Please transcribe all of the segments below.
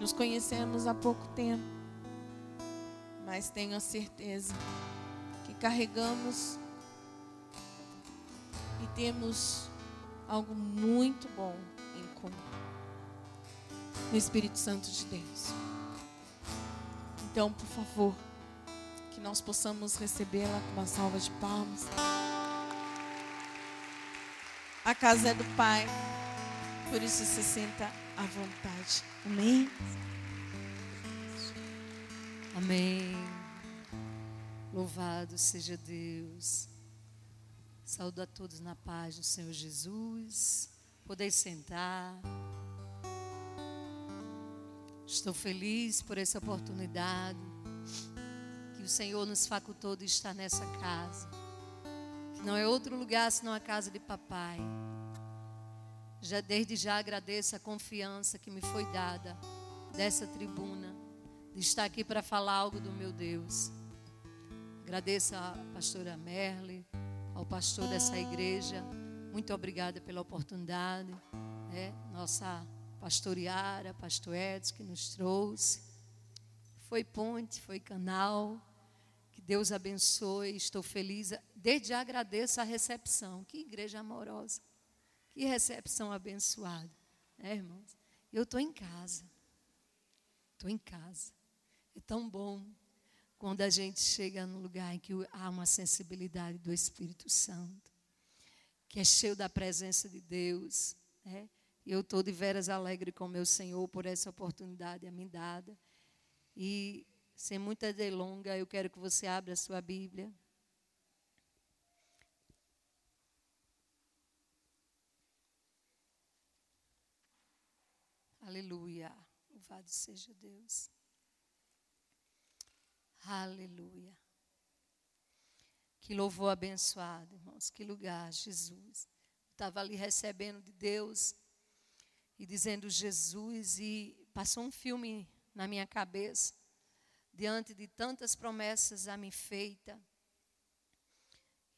Nos conhecemos há pouco tempo, mas tenho a certeza que carregamos e temos algo muito bom em comum. No Espírito Santo de Deus. Então, por favor, que nós possamos recebê-la com uma salva de palmas. A casa é do Pai, por isso se senta à vontade. Amém? Amém. Louvado seja Deus. Saúdo a todos na paz do Senhor Jesus. Podeis sentar. Estou feliz por essa oportunidade que o Senhor nos facultou de estar nessa casa. Que não é outro lugar senão a casa de papai. Já desde já agradeço a confiança que me foi dada dessa tribuna de estar aqui para falar algo do meu Deus. Agradeço à pastora Merle, ao pastor dessa igreja. Muito obrigada pela oportunidade. Né? Nossa pastor Yara, pastor Edson, que nos trouxe. Foi ponte, foi canal. Que Deus abençoe. Estou feliz. Desde já agradeço a recepção. Que igreja amorosa. Que recepção abençoada. É, irmãos? Eu estou em casa. Estou em casa. É tão bom quando a gente chega num lugar em que há uma sensibilidade do Espírito Santo, que é cheio da presença de Deus. Né? Eu estou de veras alegre com meu Senhor por essa oportunidade a mim dada. E, sem muita delonga, eu quero que você abra a sua Bíblia. Aleluia. Louvado seja Deus. Aleluia. Que louvor abençoado, irmãos. Que lugar, Jesus. Estava ali recebendo de Deus e dizendo Jesus, e passou um filme na minha cabeça, diante de tantas promessas a mim feita.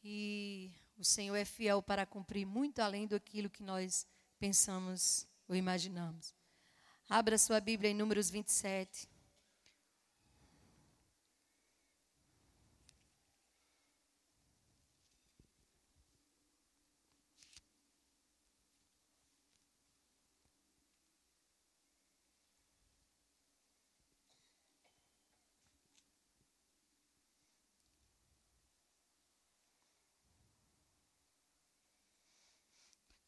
E o Senhor é fiel para cumprir muito além do aquilo que nós pensamos ou imaginamos. Abra sua Bíblia em Números 27.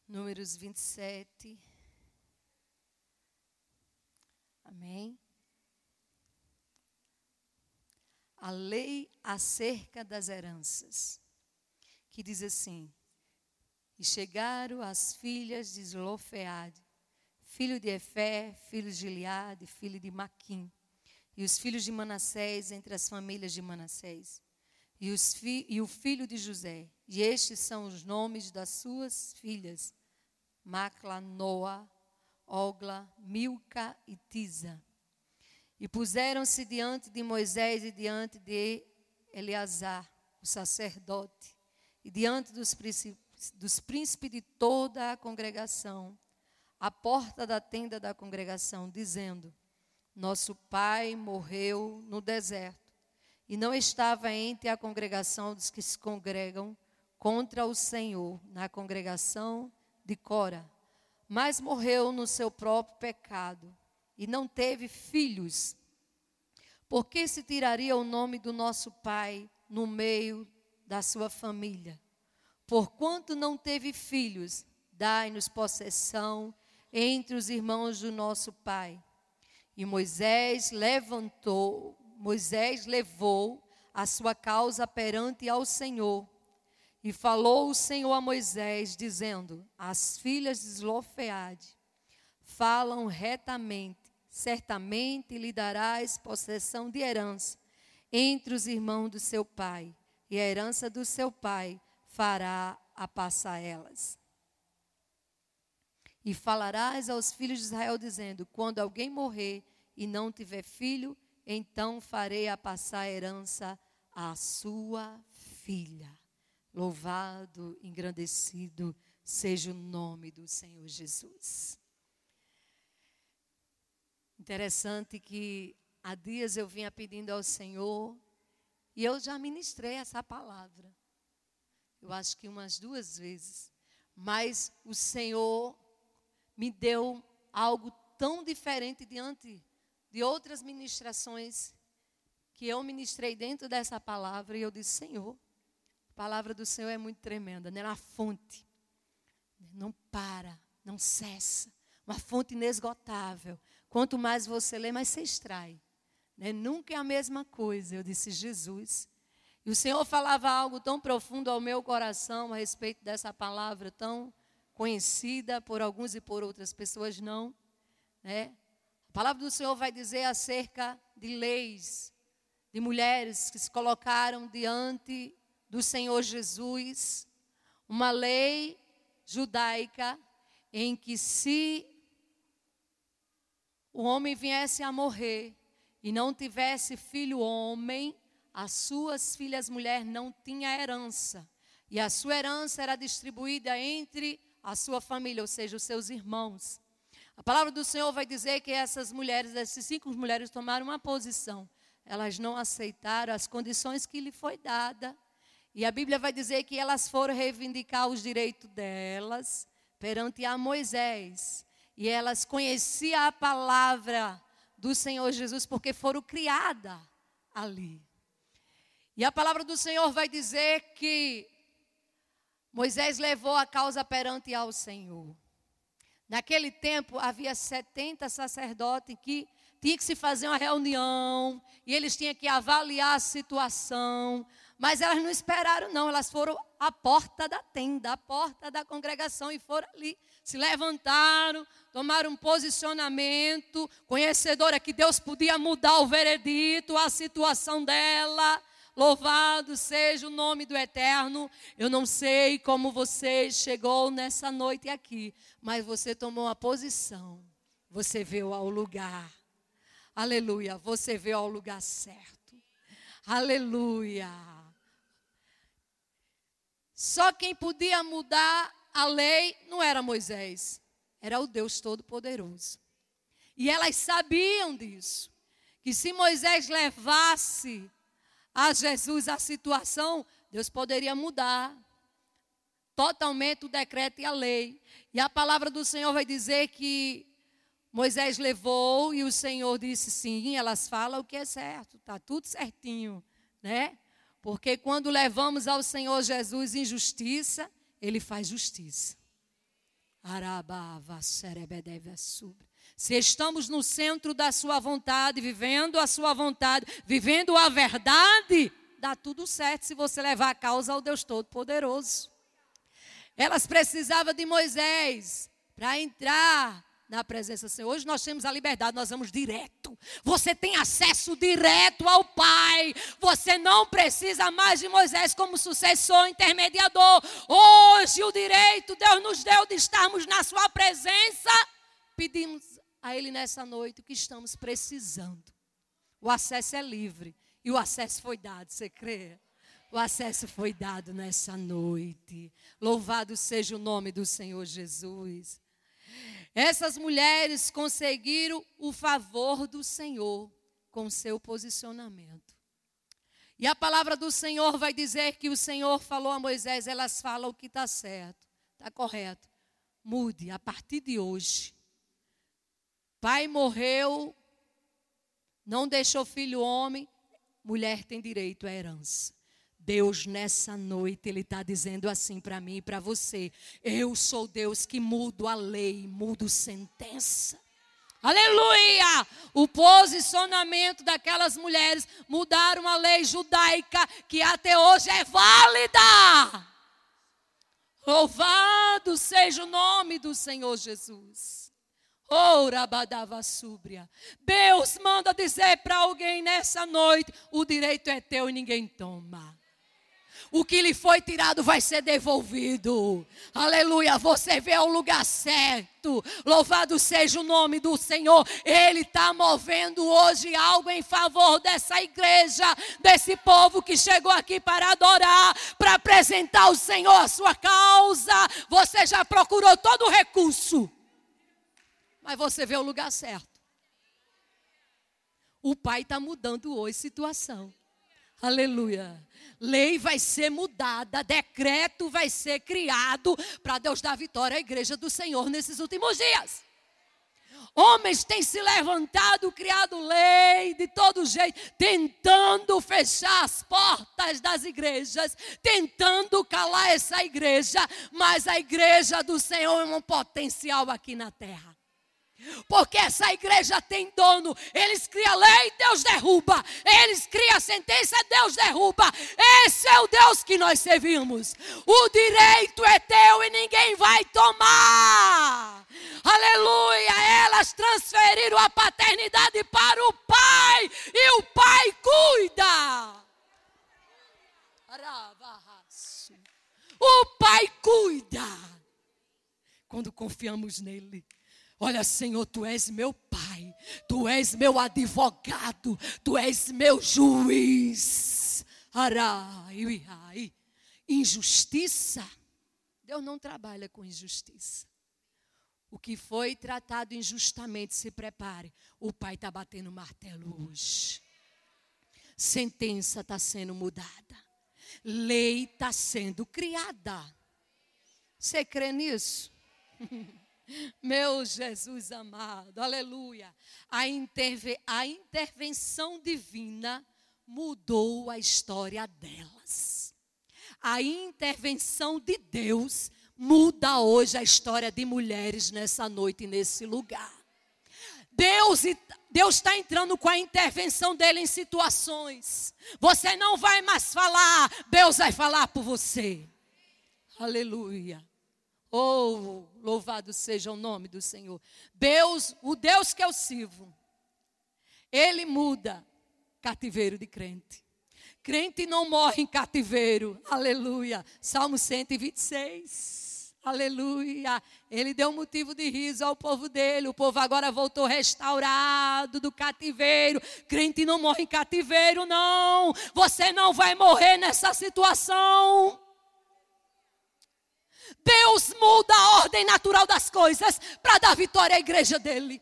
Números 27. Amém. A lei acerca das heranças, que diz assim: E chegaram as filhas de Zlofeade, filho de Efé, filho de Gileade, filho de Maquim, e os filhos de Manassés entre as famílias de Manassés, e, fi, e o filho de José. E estes são os nomes das suas filhas: Macla, Noa, Ogla, Milca e Tisa. E puseram-se diante de Moisés e diante de Eleazar, o sacerdote, e diante dos príncipes, dos príncipes de toda a congregação, à porta da tenda da congregação, dizendo: Nosso pai morreu no deserto, e não estava entre a congregação dos que se congregam contra o Senhor, na congregação de Cora, mas morreu no seu próprio pecado e não teve filhos. Por que se tiraria o nome do nosso pai no meio da sua família? Porquanto não teve filhos, dai-nos possessão entre os irmãos do nosso pai. E Moisés levantou, Moisés levou a sua causa perante ao Senhor e falou o Senhor a Moisés, dizendo: As filhas de Zlofeade falam retamente, certamente lhe darás possessão de herança entre os irmãos do seu pai, e a herança do seu pai fará a passar elas. E falarás aos filhos de Israel, dizendo: Quando alguém morrer e não tiver filho, então farei a passar a herança à sua filha. Louvado, engrandecido seja o nome do Senhor Jesus. Interessante que há dias eu vinha pedindo ao Senhor e eu já ministrei essa palavra. Eu acho que umas duas vezes. Mas o Senhor me deu algo tão diferente diante de outras ministrações que eu ministrei dentro dessa palavra e eu disse: Senhor, a palavra do Senhor é muito tremenda, né? Na fonte. Não para, não cessa. Uma fonte inesgotável. Quanto mais você lê, mais você extrai. Né? Nunca é a mesma coisa. Eu disse, Jesus. E o Senhor falava algo tão profundo ao meu coração a respeito dessa palavra tão conhecida por alguns e por outras pessoas não. Né? A palavra do Senhor vai dizer acerca de leis, de mulheres que se colocaram diante do Senhor Jesus, uma lei judaica em que se o homem viesse a morrer e não tivesse filho homem, as suas filhas mulheres não tinham herança. E a sua herança era distribuída entre a sua família, ou seja, os seus irmãos. A palavra do Senhor vai dizer que essas mulheres, essas cinco mulheres, tomaram uma posição. Elas não aceitaram as condições que lhe foi dada. E a Bíblia vai dizer que elas foram reivindicar os direitos delas perante a Moisés. E elas conheciam a palavra do Senhor Jesus porque foram criadas ali. E a palavra do Senhor vai dizer que Moisés levou a causa perante ao Senhor. Naquele tempo havia 70 sacerdotes que tinha que se fazer uma reunião e eles tinham que avaliar a situação, mas elas não esperaram não, elas foram à porta da tenda, à porta da congregação e foram ali se levantaram, tomaram um posicionamento, conhecedora que Deus podia mudar o veredito, a situação dela. Louvado seja o nome do Eterno. Eu não sei como você chegou nessa noite aqui, mas você tomou uma posição. Você veio ao lugar. Aleluia. Você veio ao lugar certo. Aleluia. Só quem podia mudar a lei não era Moisés, era o Deus Todo-Poderoso. E elas sabiam disso, que se Moisés levasse a Jesus a situação, Deus poderia mudar totalmente o decreto e a lei. E a palavra do Senhor vai dizer que Moisés levou e o Senhor disse sim, elas falam o que é certo, está tudo certinho, né? Porque quando levamos ao Senhor Jesus injustiça, ele faz justiça. Se estamos no centro da sua vontade, vivendo a sua vontade, vivendo a verdade, dá tudo certo se você levar a causa ao Deus Todo-Poderoso. Elas precisavam de Moisés para entrar na presença do Senhor. Hoje nós temos a liberdade, nós vamos direto. Você tem acesso direto ao Pai. Você não precisa mais de Moisés como sucessor, intermediador. Hoje o direito Deus nos deu de estarmos na Sua presença. Pedimos a Ele nessa noite o que estamos precisando. O acesso é livre e o acesso foi dado, você crê? O acesso foi dado nessa noite. Louvado seja o nome do Senhor Jesus. Essas mulheres conseguiram o favor do Senhor com seu posicionamento. E a palavra do Senhor vai dizer que o Senhor falou a Moisés, elas falam o que está certo, está correto. Mude a partir de hoje. Pai morreu, não deixou filho homem, mulher tem direito à herança. Deus, nessa noite, Ele está dizendo assim para mim e para você: Eu sou Deus que mudo a lei, mudo sentença. Aleluia! O posicionamento daquelas mulheres mudaram a lei judaica que até hoje é válida. Louvado seja o nome do Senhor Jesus. Ora, badava súbria. Deus manda dizer para alguém nessa noite: o direito é teu e ninguém toma o que lhe foi tirado vai ser devolvido. Aleluia, você vê o lugar certo. Louvado seja o nome do Senhor. Ele está movendo hoje algo em favor dessa igreja, desse povo que chegou aqui para adorar, para apresentar ao Senhor a sua causa. Você já procurou todo o recurso, mas você vê o lugar certo. O Pai está mudando hoje situação. Aleluia. Lei vai ser mudada, decreto vai ser criado para Deus dar vitória à igreja do Senhor nesses últimos dias. Homens têm se levantado, criado lei de todo jeito, tentando fechar as portas das igrejas, tentando calar essa igreja, mas a igreja do Senhor é um potencial aqui na terra. Porque essa igreja tem dono. Eles criam lei, Deus derruba. Eles criam sentença, Deus derruba. Esse é o Deus que nós servimos. O direito é teu e ninguém vai tomar. Aleluia. Elas transferiram a paternidade para o pai e o pai cuida. O pai cuida. Quando confiamos nele. Olha, Senhor, tu és meu pai, tu és meu advogado, tu és meu juiz. Arai, injustiça. Deus não trabalha com injustiça. O que foi tratado injustamente, se prepare. O pai está batendo martelo hoje. Sentença está sendo mudada. Lei está sendo criada. Você crê nisso? Meu Jesus amado, aleluia. A, interve, a intervenção divina mudou a história delas. A intervenção de Deus muda hoje a história de mulheres nessa noite, nesse lugar. Deus Deus está entrando com a intervenção dele em situações. Você não vai mais falar, Deus vai falar por você. Aleluia. Oh, louvado seja o nome do Senhor. Deus, o Deus que eu sirvo, ele muda cativeiro de crente. Crente não morre em cativeiro. Aleluia. Salmo 126. Aleluia. Ele deu motivo de riso ao povo dele. O povo agora voltou restaurado do cativeiro. Crente não morre em cativeiro, não. Você não vai morrer nessa situação. Deus muda a ordem natural das coisas para dar vitória à igreja dele.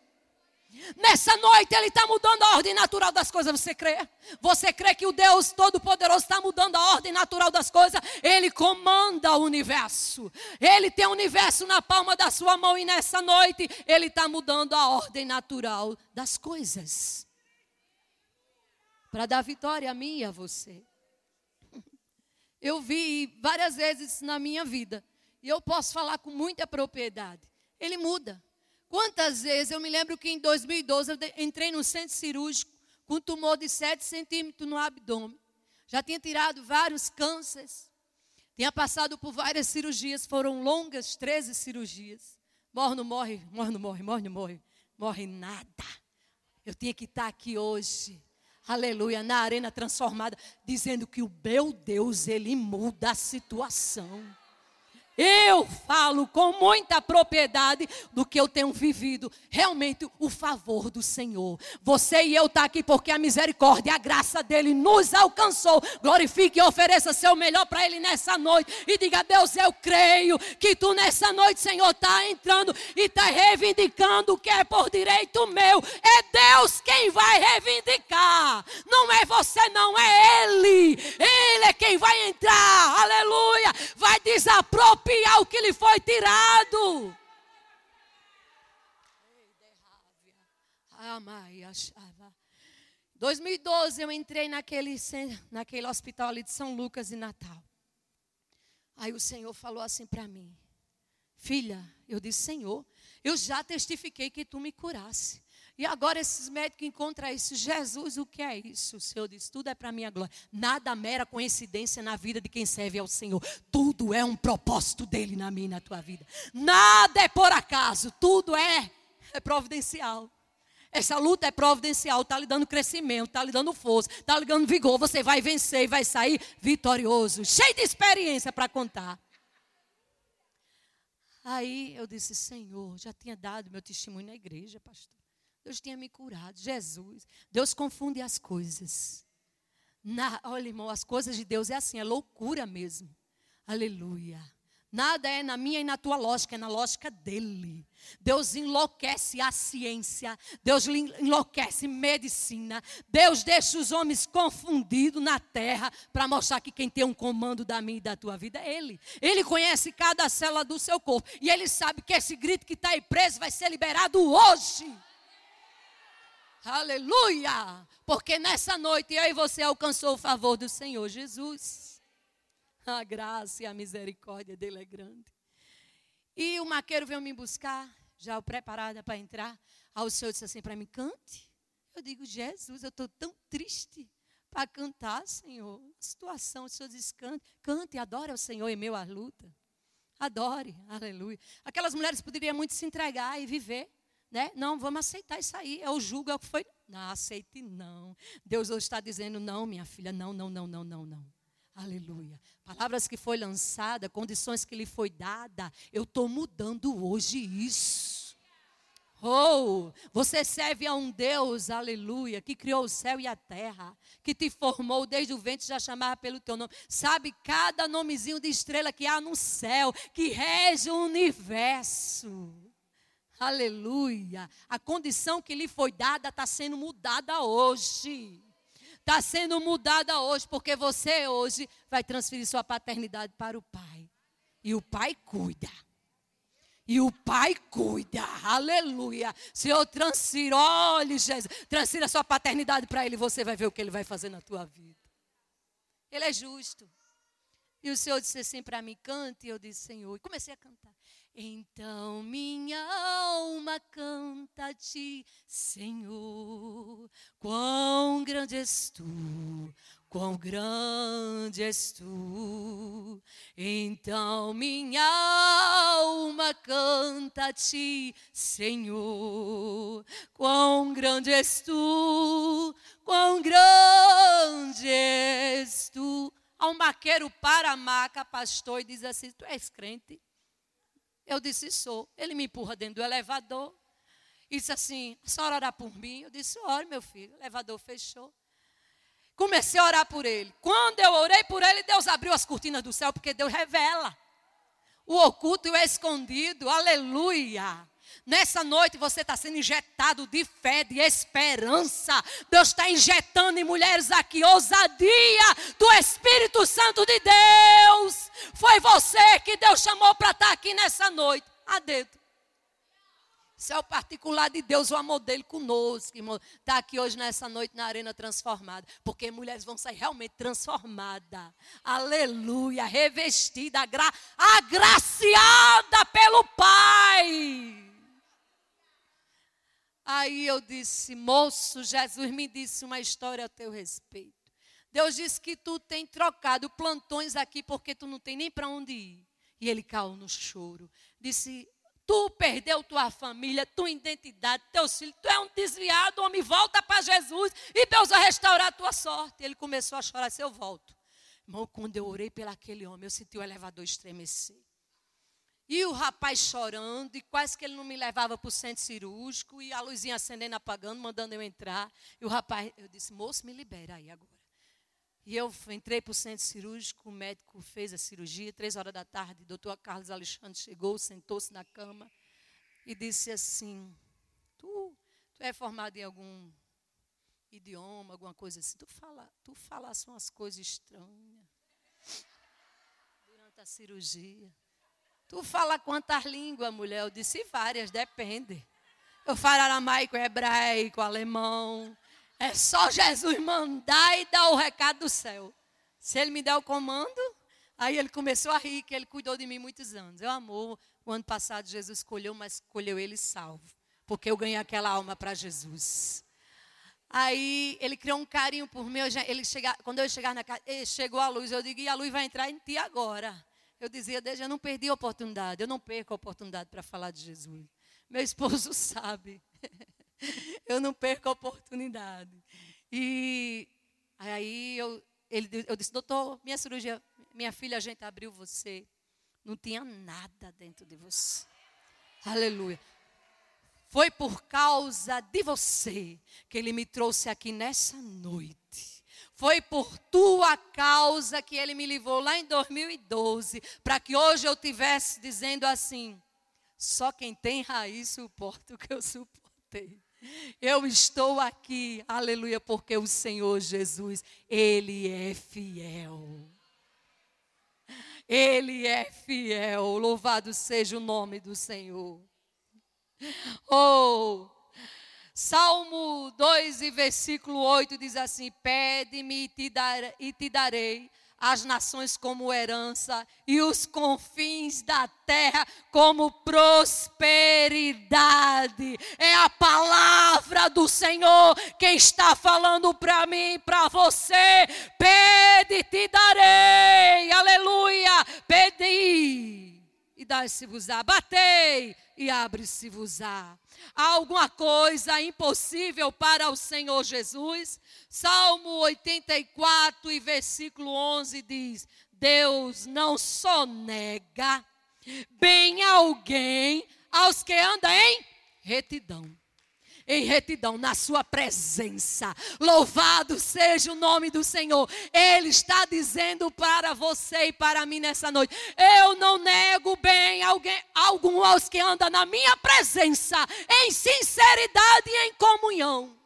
Nessa noite ele está mudando a ordem natural das coisas. Você crê? Você crê que o Deus Todo-Poderoso está mudando a ordem natural das coisas? Ele comanda o universo. Ele tem o universo na palma da sua mão e nessa noite ele está mudando a ordem natural das coisas. Para dar vitória a mim e a você. Eu vi várias vezes na minha vida e eu posso falar com muita propriedade. Ele muda. Quantas vezes eu me lembro que em 2012 eu entrei no centro cirúrgico com um tumor de 7 centímetros no abdômen. Já tinha tirado vários cânceres. Tinha passado por várias cirurgias, foram longas 13 cirurgias. Morre, não morre, morre, não morre, morre, não morre. Morre nada. Eu tinha que estar aqui hoje aleluia, na arena transformada, dizendo que o meu Deus, ele muda a situação. Eu falo com muita propriedade do que eu tenho vivido. Realmente o favor do Senhor. Você e eu tá aqui porque a misericórdia, a graça dele nos alcançou. Glorifique e ofereça seu melhor para ele nessa noite e diga: "Deus, eu creio que tu nessa noite, Senhor, está entrando e está reivindicando o que é por direito meu. É Deus quem vai reivindicar. Não é você, não é ele. Ele é quem vai entrar. Aleluia. Vai desapropriar expiar o que lhe foi tirado. 2012 eu entrei naquele, naquele hospital ali de São Lucas e Natal. Aí o Senhor falou assim para mim: Filha, eu disse, Senhor, eu já testifiquei que tu me curasse. E agora esses médicos encontram isso. Jesus, o que é isso? O Senhor diz: tudo é para minha glória. Nada mera coincidência na vida de quem serve ao Senhor. Tudo é um propósito dele na minha e na tua vida. Nada é por acaso. Tudo é, é providencial. Essa luta é providencial, está lhe dando crescimento, está lhe dando força, está lhe dando vigor. Você vai vencer e vai sair vitorioso, cheio de experiência para contar. Aí eu disse, Senhor, já tinha dado meu testemunho na igreja, pastor. Deus tinha me curado. Jesus. Deus confunde as coisas. Na, olha, irmão, as coisas de Deus é assim, é loucura mesmo. Aleluia. Nada é na minha e na tua lógica, é na lógica dele. Deus enlouquece a ciência, Deus enlouquece medicina, Deus deixa os homens confundidos na terra para mostrar que quem tem um comando da minha e da tua vida é Ele. Ele conhece cada célula do seu corpo e Ele sabe que esse grito que está aí preso vai ser liberado hoje. Aleluia! Porque nessa noite eu e você alcançou o favor do Senhor Jesus. A graça e a misericórdia dele é grande. E o maqueiro veio me buscar, já preparada para entrar. Aí o Senhor disse assim para mim: cante. Eu digo, Jesus, eu estou tão triste para cantar, Senhor. situação, o Senhor diz: cante, cante, adore ao Senhor em meio à luta. Adore, aleluia. Aquelas mulheres poderiam muito se entregar e viver. Né? Não, vamos aceitar isso aí. É o jugo, é o que foi. Não, aceite não. Deus hoje está dizendo, não, minha filha, não, não, não, não, não, não. Aleluia. Palavras que foi lançada, condições que lhe foi dada. Eu estou mudando hoje isso. Oh, você serve a um Deus, aleluia, que criou o céu e a terra, que te formou desde o ventre já chamava pelo teu nome. Sabe cada nomezinho de estrela que há no céu, que rege o universo. Aleluia. A condição que lhe foi dada está sendo mudada hoje está sendo mudada hoje, porque você hoje vai transferir sua paternidade para o pai. E o pai cuida. E o pai cuida, aleluia. Se eu transfiro, olhe, Jesus, transfira sua paternidade para ele, você vai ver o que ele vai fazer na tua vida. Ele é justo. E o Senhor disse assim para mim: cante. E eu disse: Senhor. E comecei a cantar. Então minha alma canta a ti, Senhor. Quão grande és tu, quão grande és tu. Então minha alma canta a ti, Senhor. Quão grande és tu, quão grande és tu. Há um maqueiro para a maca, pastor, e diz assim: Tu és crente? Eu disse, sou. Ele me empurra dentro do elevador. Disse assim, a senhora orar por mim? Eu disse, ore, meu filho. O elevador fechou. Comecei a orar por ele. Quando eu orei por ele, Deus abriu as cortinas do céu, porque Deus revela. O oculto e o escondido. Aleluia. Nessa noite você está sendo injetado de fé, de esperança. Deus está injetando em mulheres aqui ousadia do Espírito Santo de Deus. Foi você que Deus chamou para estar tá aqui nessa noite. A dedo. Isso é o particular de Deus, o amor dele conosco, irmão. Está aqui hoje nessa noite na Arena Transformada. Porque mulheres vão sair realmente transformadas. Aleluia. Revestida, agra agraciada pelo Pai. Aí eu disse, moço, Jesus me disse uma história a teu respeito. Deus disse que tu tem trocado plantões aqui porque tu não tem nem para onde ir. E ele caiu no choro. Disse, tu perdeu tua família, tua identidade, teus filhos, tu é um desviado, homem, volta para Jesus e Deus vai restaurar a tua sorte. Ele começou a chorar, se eu volto. Irmão, quando eu orei pelaquele homem, eu senti o elevador estremecer. E o rapaz chorando, e quase que ele não me levava para o centro cirúrgico, e a luzinha acendendo, apagando, mandando eu entrar. E o rapaz, eu disse, moço, me libera aí agora. E eu entrei para o centro cirúrgico, o médico fez a cirurgia, três horas da tarde, o doutor Carlos Alexandre chegou, sentou-se na cama e disse assim, tu, tu é formado em algum idioma, alguma coisa assim, tu fala, tu falasse umas coisas estranhas durante a cirurgia. Tu fala quantas línguas, mulher? Eu disse várias, depende. Eu falo aramaico, hebraico, alemão. É só Jesus mandar e dar o recado do céu. Se ele me der o comando, aí ele começou a rir, que ele cuidou de mim muitos anos. Eu amo. O ano passado Jesus escolheu, mas escolheu ele salvo. Porque eu ganhei aquela alma para Jesus. Aí ele criou um carinho por mim. ele chega, quando eu chegar na casa, chegou a luz. Eu digo, e a luz vai entrar em ti agora. Eu dizia, desde eu não perdi a oportunidade, eu não perco a oportunidade para falar de Jesus. Meu esposo sabe. eu não perco a oportunidade. E aí eu, ele, eu disse, doutor, minha cirurgia, minha filha, a gente abriu você. Não tinha nada dentro de você. Aleluia. Foi por causa de você que ele me trouxe aqui nessa noite. Foi por tua causa que ele me livrou lá em 2012, para que hoje eu tivesse dizendo assim: só quem tem raiz suporta o que eu suportei. Eu estou aqui, aleluia, porque o Senhor Jesus, Ele é fiel. Ele é fiel. Louvado seja o nome do Senhor. Oh, Salmo 2 e versículo 8 diz assim: Pede-me e te darei as nações como herança e os confins da terra como prosperidade. É a palavra do Senhor que está falando para mim, para você. Pede te darei. Aleluia. Pedi e dá-se-vos-á. Batei e abre-se-vos-á. Há alguma coisa impossível para o Senhor Jesus? Salmo 84 e versículo 11 diz: Deus não só nega bem alguém aos que andam em retidão em retidão, na sua presença. Louvado seja o nome do Senhor. Ele está dizendo para você e para mim nessa noite: eu não nego bem alguém, algum aos que andam na minha presença, em sinceridade e em comunhão.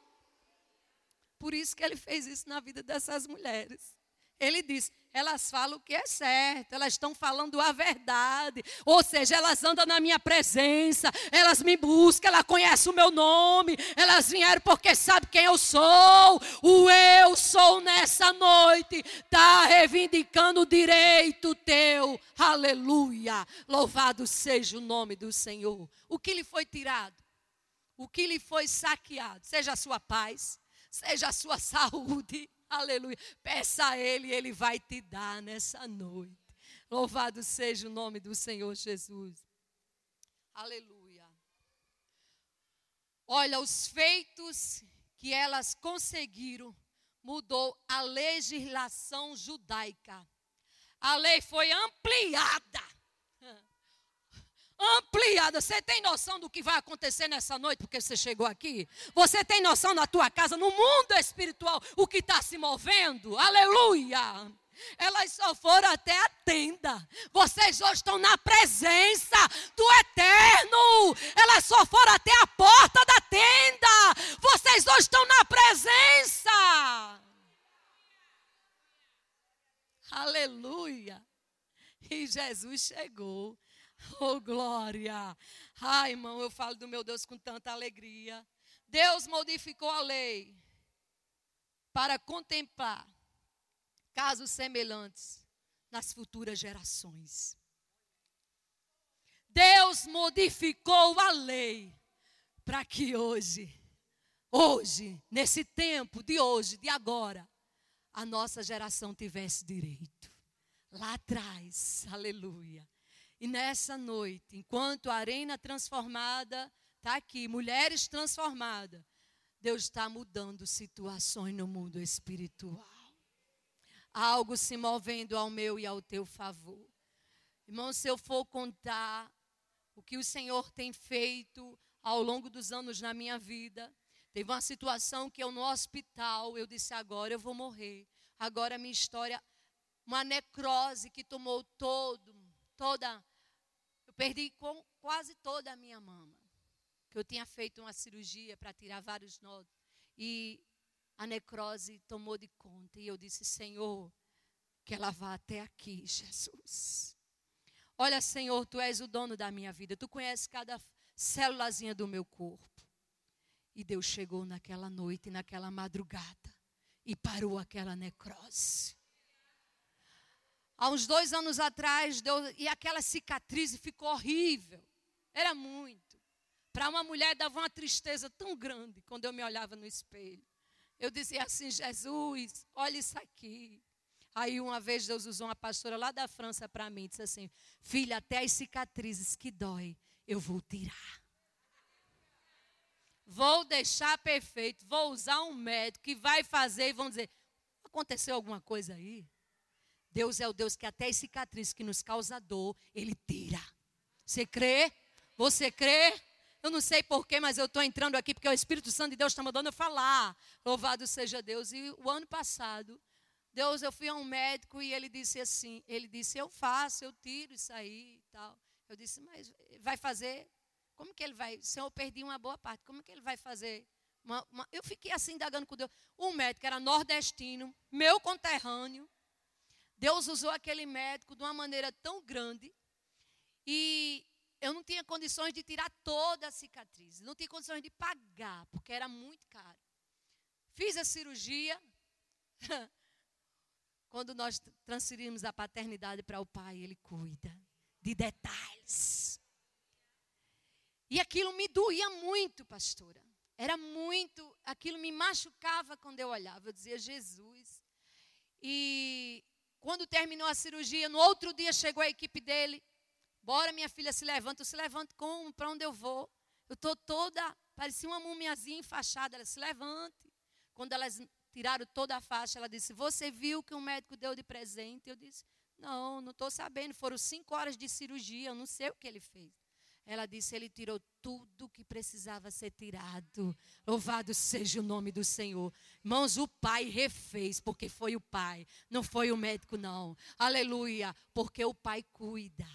Por isso que ele fez isso na vida dessas mulheres. Ele disse: elas falam o que é certo, elas estão falando a verdade. Ou seja, elas andam na minha presença, elas me buscam, elas conhecem o meu nome, elas vieram porque sabem quem eu sou. O eu sou nessa noite está reivindicando o direito teu. Aleluia. Louvado seja o nome do Senhor. O que lhe foi tirado? O que lhe foi saqueado? Seja a sua paz, seja a sua saúde Aleluia. Peça a Ele, Ele vai te dar nessa noite. Louvado seja o nome do Senhor Jesus. Aleluia. Olha, os feitos que elas conseguiram mudou a legislação judaica. A lei foi ampliada ampliada. Você tem noção do que vai acontecer nessa noite porque você chegou aqui? Você tem noção na tua casa, no mundo espiritual, o que está se movendo? Aleluia! Elas só foram até a tenda. Vocês hoje estão na presença do Eterno. Elas só foram até a porta da tenda. Vocês hoje estão na presença. Aleluia. E Jesus chegou. Oh, glória! Ai, irmão, eu falo do meu Deus com tanta alegria. Deus modificou a lei para contemplar casos semelhantes nas futuras gerações. Deus modificou a lei para que hoje, hoje, nesse tempo de hoje, de agora, a nossa geração tivesse direito. Lá atrás, aleluia. E nessa noite, enquanto a arena transformada está aqui, mulheres transformadas, Deus está mudando situações no mundo espiritual. Algo se movendo ao meu e ao teu favor. Irmão, se eu for contar o que o Senhor tem feito ao longo dos anos na minha vida, teve uma situação que eu no hospital, eu disse agora eu vou morrer. Agora minha história, uma necrose que tomou todo toda. Eu perdi com, quase toda a minha mama. Que eu tinha feito uma cirurgia para tirar vários nódulos. E a necrose tomou de conta. E eu disse: Senhor, que ela vá até aqui, Jesus. Olha, Senhor, tu és o dono da minha vida. Tu conheces cada célulazinha do meu corpo. E Deus chegou naquela noite, naquela madrugada, e parou aquela necrose. Há uns dois anos atrás, deu, e aquela cicatriz ficou horrível. Era muito. Para uma mulher dava uma tristeza tão grande quando eu me olhava no espelho. Eu dizia assim: Jesus, olha isso aqui. Aí uma vez Deus usou uma pastora lá da França para mim, disse assim: Filha, até as cicatrizes que dói, eu vou tirar. Vou deixar perfeito, vou usar um médico que vai fazer e vão dizer: aconteceu alguma coisa aí? Deus é o Deus que até as cicatrizes que nos causa dor, Ele tira. Você crê? Você crê? Eu não sei porquê, mas eu estou entrando aqui porque o Espírito Santo de Deus está mandando eu falar. Louvado seja Deus. E o ano passado, Deus, eu fui a um médico e ele disse assim, ele disse, eu faço, eu tiro isso aí e tal. Eu disse, mas vai fazer? Como que ele vai? Se eu perdi uma boa parte, como que ele vai fazer? Uma, uma, eu fiquei assim indagando com Deus. O médico era nordestino, meu conterrâneo. Deus usou aquele médico de uma maneira tão grande. E eu não tinha condições de tirar toda a cicatriz. Não tinha condições de pagar, porque era muito caro. Fiz a cirurgia. Quando nós transferimos a paternidade para o pai, ele cuida de detalhes. E aquilo me doía muito, pastora. Era muito, aquilo me machucava quando eu olhava. Eu dizia, Jesus. E quando terminou a cirurgia, no outro dia chegou a equipe dele. Bora, minha filha, se levanta. Eu se levanto como? Para onde eu vou? Eu estou toda, parecia uma mumiazinha enfaixada. Ela se levante. Quando elas tiraram toda a faixa, ela disse: Você viu que o médico deu de presente? Eu disse: Não, não estou sabendo. Foram cinco horas de cirurgia, eu não sei o que ele fez. Ela disse: Ele tirou tudo que precisava ser tirado. Louvado seja o nome do Senhor. Irmãos, o pai refez, porque foi o pai, não foi o médico, não. Aleluia, porque o pai cuida.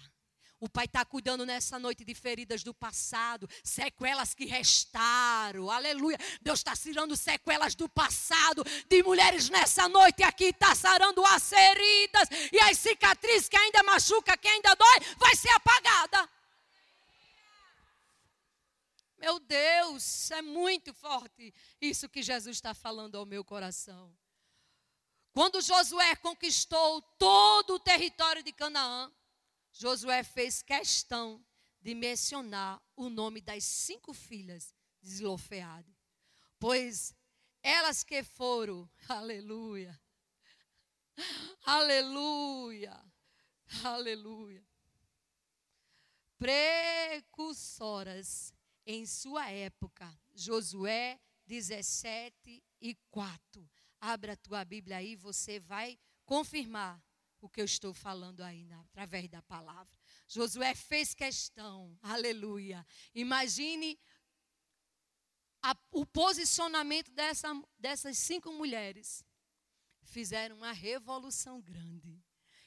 O Pai está cuidando nessa noite de feridas do passado, sequelas que restaram. Aleluia. Deus está tirando sequelas do passado de mulheres nessa noite aqui, está sarando as feridas e as cicatrizes que ainda machuca, que ainda dói, vai ser apagada. Meu Deus, é muito forte isso que Jesus está falando ao meu coração. Quando Josué conquistou todo o território de Canaã, Josué fez questão de mencionar o nome das cinco filhas de Zilofeade, pois elas que foram, aleluia, aleluia, aleluia, precursoras em sua época, Josué 17 e 4. Abra a tua Bíblia aí, você vai confirmar o que eu estou falando aí na, através da palavra. Josué fez questão, aleluia. Imagine a, o posicionamento dessa, dessas cinco mulheres. Fizeram uma revolução grande.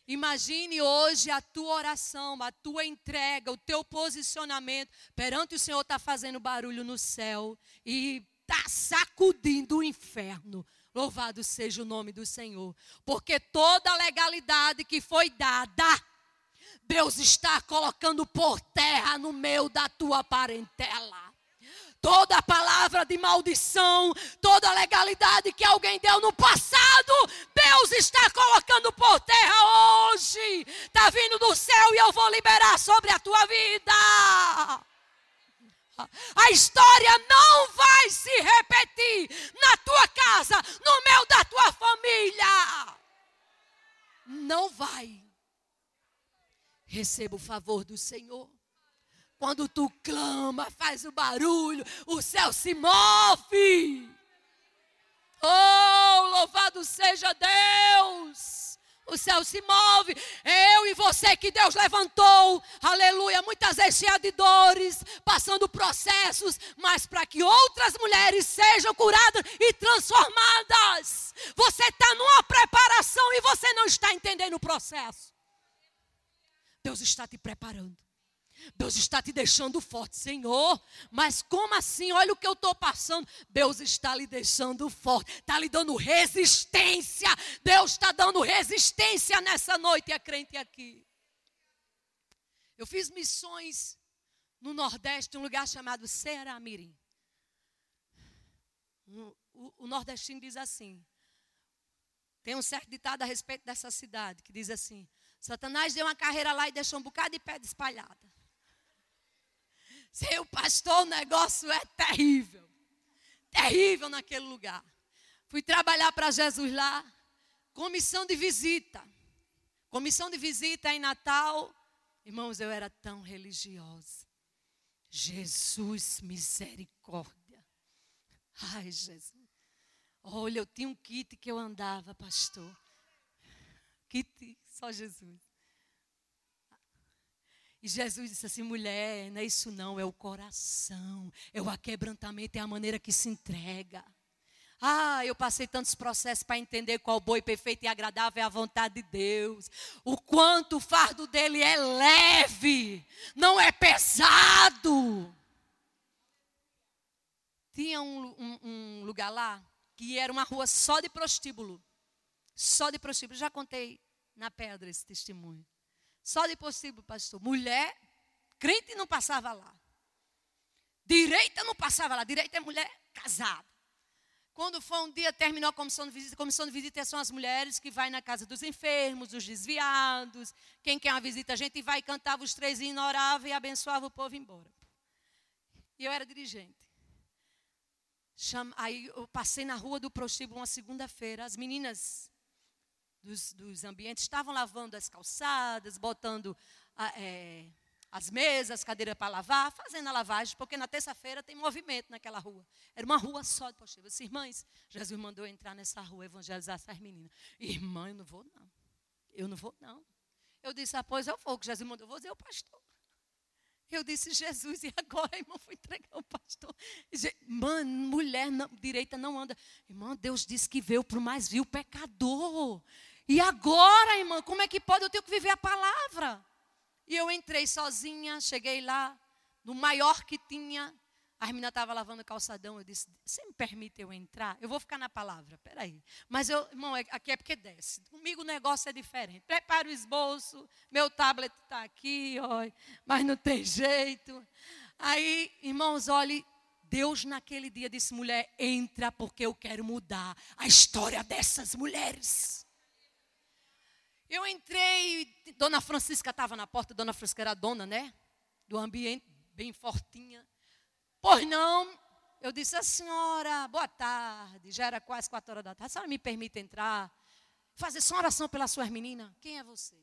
Imagine hoje a tua oração, a tua entrega, o teu posicionamento perante o Senhor está fazendo barulho no céu e está sacudindo o inferno. Louvado seja o nome do Senhor. Porque toda a legalidade que foi dada, Deus está colocando por terra no meio da tua parentela. Toda palavra de maldição, toda legalidade que alguém deu no passado, Deus está colocando por terra hoje. Está vindo do céu e eu vou liberar sobre a tua vida. A história não vai se repetir na tua casa, no meio da tua família. Não vai. Receba o favor do Senhor. Quando tu clama, faz o barulho, o céu se move. Oh, louvado seja Deus! o céu se move. Eu e você que Deus levantou, aleluia, muitas vezes cheia de dores, passando processos, mas para que outras mulheres sejam curadas e transformadas. Você está numa preparação e você não está entendendo o processo. Deus está te preparando. Deus está te deixando forte, Senhor. Mas como assim? Olha o que eu estou passando. Deus está lhe deixando forte, está lhe dando resistência. Deus está dando resistência nessa noite, a crente aqui. Eu fiz missões no Nordeste, um lugar chamado Seramirim. O, o, o nordestino diz assim: tem um certo ditado a respeito dessa cidade que diz assim: Satanás deu uma carreira lá e deixou um bocado de pedra espalhada. Seu pastor, o negócio é terrível. Terrível naquele lugar. Fui trabalhar para Jesus lá, comissão de visita. Comissão de visita em Natal. Irmãos, eu era tão religiosa. Jesus, misericórdia. Ai, Jesus. Olha, eu tinha um kit que eu andava, pastor. Kit, só Jesus. E Jesus disse assim: mulher, não é isso não, é o coração, é o aquebrantamento, é a maneira que se entrega. Ah, eu passei tantos processos para entender qual boi perfeito e agradável é a vontade de Deus. O quanto o fardo dele é leve, não é pesado. Tinha um, um, um lugar lá que era uma rua só de prostíbulo. Só de prostíbulo. Já contei na pedra esse testemunho. Só de prostíbulo, pastor. Mulher, crente não passava lá. Direita não passava lá. Direita é mulher casada. Quando foi um dia, terminou a comissão de visita. A comissão de visita são as mulheres que vai na casa dos enfermos, dos desviados. Quem quer uma visita, a gente vai, cantava os três hinos, orava e abençoava o povo embora. E eu era dirigente. Aí eu passei na rua do prostíbulo uma segunda-feira. As meninas dos, dos, ambientes estavam lavando as calçadas, botando é, as mesas, cadeiras para lavar, fazendo a lavagem, porque na terça-feira tem movimento naquela rua. Era uma rua só de postura. Eu disse, irmãs, Jesus mandou entrar nessa rua, evangelizar essas meninas. Irmã, eu não vou não. Eu não vou não. Eu disse, ah, eu vou, que Jesus mandou, eu vou dizer o pastor. Eu disse, Jesus, e agora, irmão, fui entregar o pastor. Mano, mulher não, direita não anda. Irmã, Deus disse que veio para o mais vil pecador. E agora, irmã, como é que pode? Eu tenho que viver a palavra. E eu entrei sozinha, cheguei lá, no maior que tinha. A menina estava lavando o calçadão. Eu disse: Você me permite eu entrar? Eu vou ficar na palavra, peraí. Mas, eu, irmão, é, aqui é porque desce. Comigo o negócio é diferente. Prepara o esboço, meu tablet está aqui, ó, mas não tem jeito. Aí, irmãos, olhe, Deus naquele dia disse: mulher, entra porque eu quero mudar a história dessas mulheres. Eu entrei, Dona Francisca estava na porta, Dona Francisca era dona, né? Do ambiente, bem fortinha. Pois não, eu disse, a senhora, boa tarde, já era quase quatro horas da tarde, a senhora me permite entrar, fazer só uma oração pelas suas meninas? Quem é você?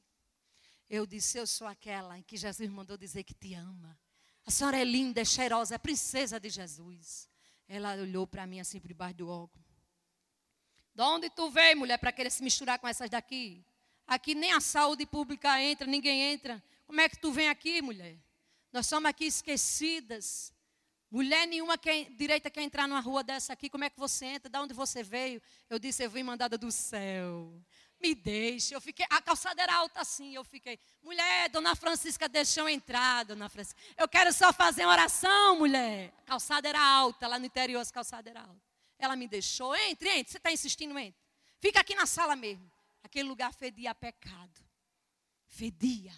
Eu disse, eu sou aquela em que Jesus mandou dizer que te ama. A senhora é linda, é cheirosa, é princesa de Jesus. Ela olhou para mim assim por debaixo do óculos. De onde tu veio, mulher, para querer se misturar com essas daqui? Aqui nem a saúde pública entra, ninguém entra. Como é que tu vem aqui, mulher? Nós somos aqui esquecidas. Mulher nenhuma quer, direita quer entrar numa rua dessa aqui. Como é que você entra? De onde você veio? Eu disse, eu vim mandada do céu. Me deixe. Eu fiquei, a calçada era alta assim. Eu fiquei, mulher, dona Francisca deixou entrar, dona Francisca. Eu quero só fazer uma oração, mulher. A calçada era alta, lá no interior as calçadas eram altas. Ela me deixou, entre, entre. Você está insistindo, entre. Fica aqui na sala mesmo. Aquele lugar fedia a pecado. Fedia.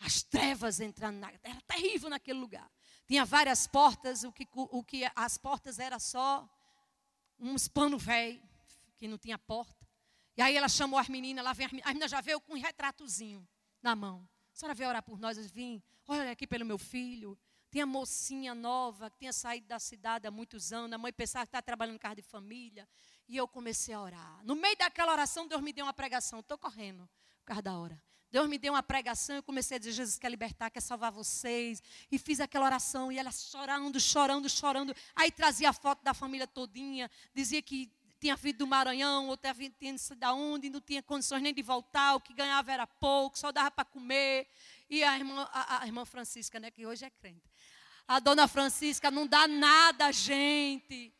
As trevas entrando na. Era terrível naquele lugar. Tinha várias portas, o que, o que as portas era só uns pano velho, que não tinha porta. E aí ela chamou as meninas, lá vem as meninas, a menina já veio com um retratozinho na mão. A senhora veio orar por nós, eu vim, olha aqui pelo meu filho. Tinha mocinha nova, que tinha saído da cidade há muitos anos, a mãe pensava que estava trabalhando em casa de família. E eu comecei a orar. No meio daquela oração, Deus me deu uma pregação. Estou correndo por causa da hora. Deus me deu uma pregação, eu comecei a dizer, Jesus quer libertar, quer salvar vocês. E fiz aquela oração, e ela chorando, chorando, chorando. Aí trazia a foto da família todinha, dizia que tinha vindo do Maranhão, ou tinha vindo de onde, não tinha condições nem de voltar, o que ganhava era pouco, só dava para comer. E a irmã, a, a irmã Francisca, né, que hoje é crente. A dona Francisca não dá nada gente.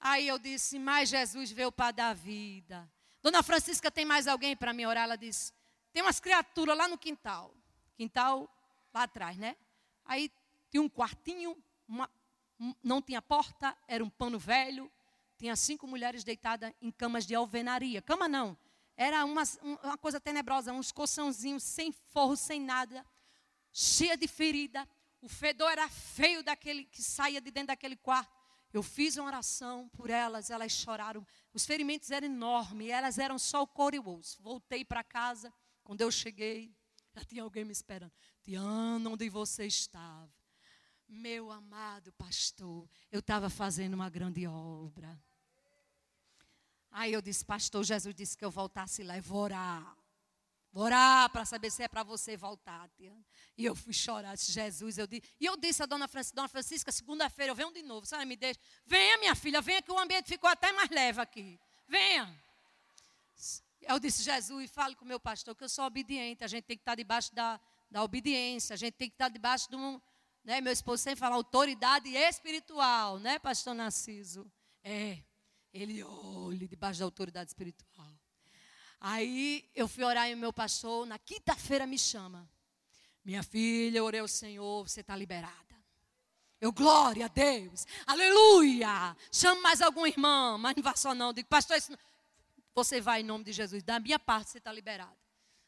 Aí eu disse, mas Jesus veio para dar vida. Dona Francisca, tem mais alguém para me orar? Ela disse, tem umas criaturas lá no quintal. Quintal lá atrás, né? Aí tinha um quartinho, uma, não tinha porta, era um pano velho. Tinha cinco mulheres deitadas em camas de alvenaria. Cama não, era uma, uma coisa tenebrosa, uns colchãozinhos sem forro, sem nada, cheia de ferida. O fedor era feio daquele que saía de dentro daquele quarto. Eu fiz uma oração por elas, elas choraram. Os ferimentos eram enormes, elas eram só o couro e o osso. Voltei para casa, quando eu cheguei, já tinha alguém me esperando. Tiana, onde você estava? Meu amado pastor, eu estava fazendo uma grande obra. Aí eu disse, pastor, Jesus disse que eu voltasse lá e vou orar. Vou orar para saber se é para você voltar, Tiana. E eu fui chorar, disse, Jesus, eu disse. E eu disse a dona Francisca, dona Francisca, segunda-feira eu venho de novo, senhora me deixa. Venha, minha filha, venha que o ambiente ficou até mais leve aqui. Venha. Eu disse, Jesus, fale com o meu pastor, que eu sou obediente. A gente tem que estar debaixo da, da obediência, a gente tem que estar debaixo de um. Né, meu esposo sempre fala autoridade espiritual, né, pastor Narciso? É. Ele olha debaixo da autoridade espiritual. Aí eu fui orar e o meu pastor, na quinta-feira, me chama. Minha filha, eu orei ao Senhor, você está liberada. Eu, glória a Deus, aleluia. Chamo mais algum irmão, mas não vá só não. Digo, pastor, não... você vai em nome de Jesus. Da minha parte, você está liberada.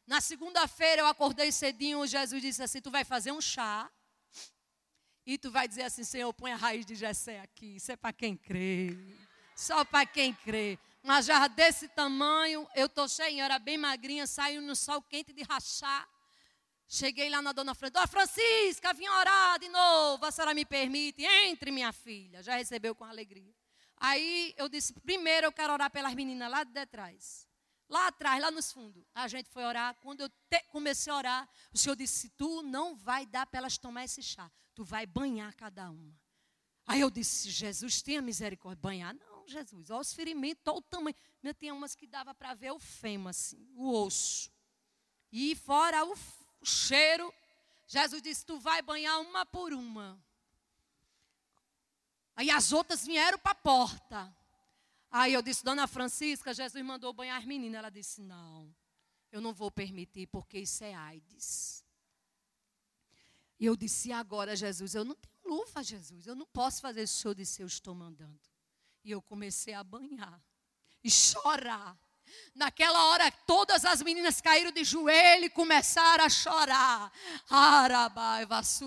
Na segunda-feira eu acordei cedinho, Jesus disse assim: Tu vai fazer um chá. E tu vai dizer assim: Senhor, põe a raiz de Jessé aqui. Isso é para quem crê. Só para quem crê. Uma jarra desse tamanho, eu tô cheia, eu era bem magrinha, saiu no sol quente de rachar. Cheguei lá na dona Francisca, dona Francisca, vim orar de novo, a senhora me permite? Entre, minha filha. Já recebeu com alegria. Aí eu disse, primeiro eu quero orar pelas meninas lá de trás. Lá atrás, lá nos fundos. A gente foi orar. Quando eu te, comecei a orar, o Senhor disse: Tu não vai dar para elas tomar esse chá. Tu vai banhar cada uma. Aí eu disse: Jesus, tenha misericórdia. Banhar? Não. Jesus, olha os ferimentos, olha o tamanho. Eu tinha umas que dava para ver o fêmur, assim, o osso. E fora o, o cheiro, Jesus disse: Tu vai banhar uma por uma. Aí as outras vieram para a porta. Aí eu disse, Dona Francisca, Jesus mandou banhar as meninas. Ela disse: Não, eu não vou permitir, porque isso é AIDS. E eu disse: Agora, Jesus, eu não tenho luva, Jesus, eu não posso fazer isso. O senhor disse: Eu estou mandando. E eu comecei a banhar e chorar. Naquela hora, todas as meninas caíram de joelho e começaram a chorar.